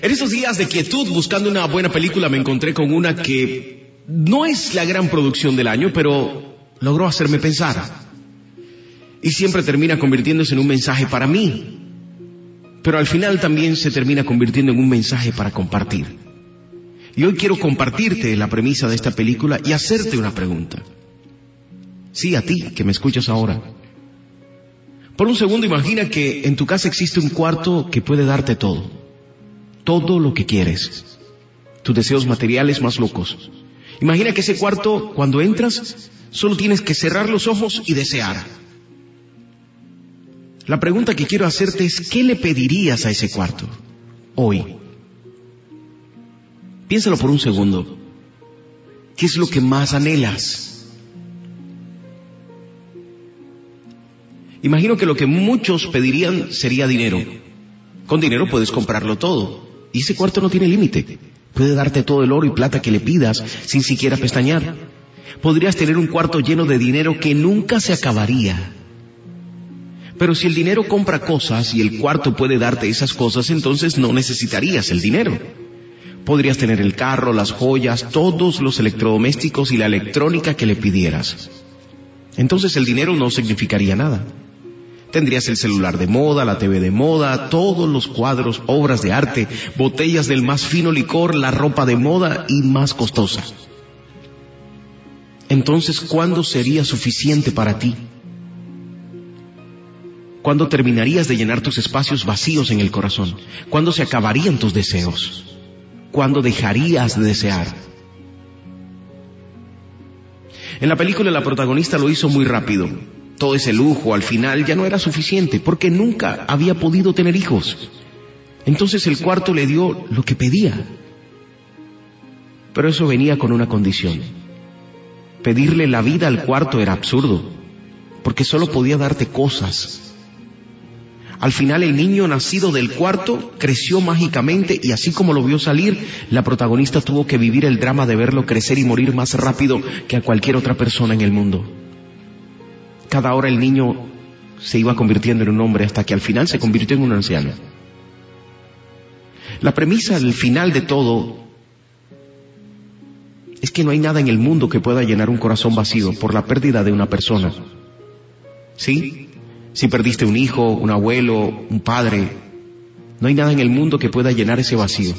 En esos días de quietud, buscando una buena película, me encontré con una que no es la gran producción del año, pero logró hacerme pensar. Y siempre termina convirtiéndose en un mensaje para mí. Pero al final también se termina convirtiendo en un mensaje para compartir. Y hoy quiero compartirte la premisa de esta película y hacerte una pregunta. Sí, a ti que me escuchas ahora. Por un segundo imagina que en tu casa existe un cuarto que puede darte todo. Todo lo que quieres. Tus deseos materiales más locos. Imagina que ese cuarto, cuando entras, solo tienes que cerrar los ojos y desear. La pregunta que quiero hacerte es, ¿qué le pedirías a ese cuarto hoy? Piénsalo por un segundo. ¿Qué es lo que más anhelas? Imagino que lo que muchos pedirían sería dinero. Con dinero puedes comprarlo todo. Y ese cuarto no tiene límite. Puede darte todo el oro y plata que le pidas sin siquiera pestañear. Podrías tener un cuarto lleno de dinero que nunca se acabaría. Pero si el dinero compra cosas y el cuarto puede darte esas cosas, entonces no necesitarías el dinero. Podrías tener el carro, las joyas, todos los electrodomésticos y la electrónica que le pidieras. Entonces el dinero no significaría nada. Tendrías el celular de moda, la TV de moda, todos los cuadros, obras de arte, botellas del más fino licor, la ropa de moda y más costosa. Entonces, ¿cuándo sería suficiente para ti? ¿Cuándo terminarías de llenar tus espacios vacíos en el corazón? ¿Cuándo se acabarían tus deseos? ¿Cuándo dejarías de desear? En la película la protagonista lo hizo muy rápido. Todo ese lujo al final ya no era suficiente porque nunca había podido tener hijos. Entonces el cuarto le dio lo que pedía. Pero eso venía con una condición. Pedirle la vida al cuarto era absurdo, porque solo podía darte cosas. Al final el niño nacido del cuarto creció mágicamente y así como lo vio salir, la protagonista tuvo que vivir el drama de verlo crecer y morir más rápido que a cualquier otra persona en el mundo. Cada hora el niño se iba convirtiendo en un hombre hasta que al final se convirtió en un anciano. La premisa al final de todo es que no hay nada en el mundo que pueda llenar un corazón vacío por la pérdida de una persona. ¿Sí? Si perdiste un hijo, un abuelo, un padre, no hay nada en el mundo que pueda llenar ese vacío.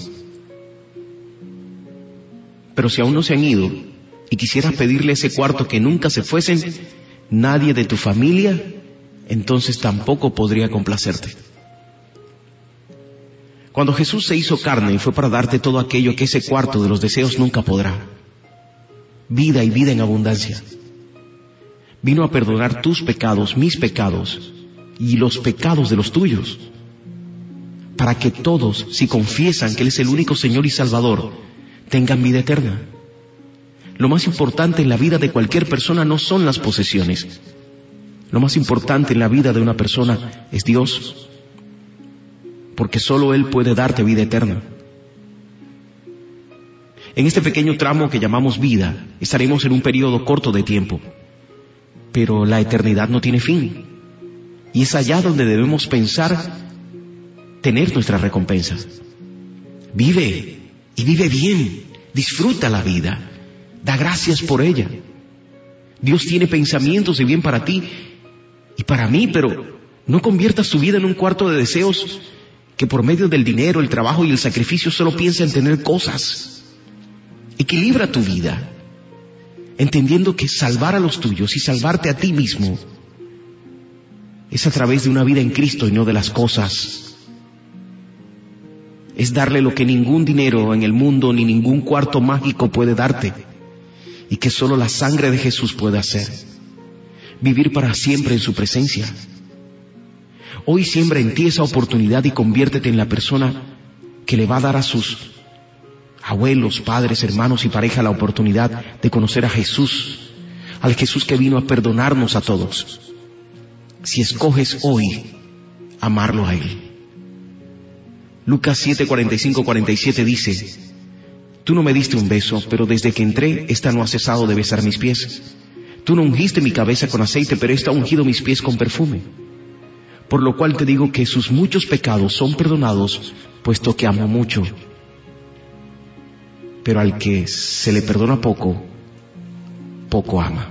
Pero si aún no se han ido y quisieras pedirle ese cuarto que nunca se fuesen, nadie de tu familia, entonces tampoco podría complacerte. Cuando Jesús se hizo carne fue para darte todo aquello que ese cuarto de los deseos nunca podrá. Vida y vida en abundancia. Vino a perdonar tus pecados, mis pecados y los pecados de los tuyos. Para que todos, si confiesan que Él es el único Señor y Salvador, tengan vida eterna. Lo más importante en la vida de cualquier persona no son las posesiones. Lo más importante en la vida de una persona es Dios, porque solo Él puede darte vida eterna. En este pequeño tramo que llamamos vida, estaremos en un periodo corto de tiempo, pero la eternidad no tiene fin. Y es allá donde debemos pensar tener nuestra recompensa. Vive y vive bien, disfruta la vida. Da gracias por ella. Dios tiene pensamientos de bien para ti y para mí, pero no conviertas tu vida en un cuarto de deseos que por medio del dinero, el trabajo y el sacrificio solo piensa en tener cosas. Equilibra tu vida, entendiendo que salvar a los tuyos y salvarte a ti mismo es a través de una vida en Cristo y no de las cosas. Es darle lo que ningún dinero en el mundo ni ningún cuarto mágico puede darte y que solo la sangre de Jesús puede hacer. Vivir para siempre en su presencia. Hoy siembra en ti esa oportunidad y conviértete en la persona que le va a dar a sus abuelos, padres, hermanos y pareja la oportunidad de conocer a Jesús, al Jesús que vino a perdonarnos a todos. Si escoges hoy amarlo a Él. Lucas 7, 45, 47 dice, Tú no me diste un beso, pero desde que entré, esta no ha cesado de besar mis pies. Tú no ungiste mi cabeza con aceite, pero esta ha ungido mis pies con perfume. Por lo cual te digo que sus muchos pecados son perdonados puesto que amo mucho. Pero al que se le perdona poco, poco ama.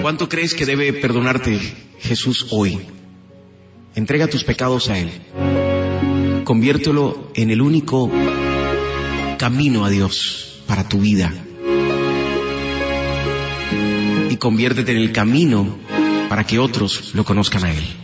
¿Cuánto crees que debe perdonarte Jesús hoy? Entrega tus pecados a Él. Conviértelo en el único camino a Dios para tu vida. Y conviértete en el camino para que otros lo conozcan a Él.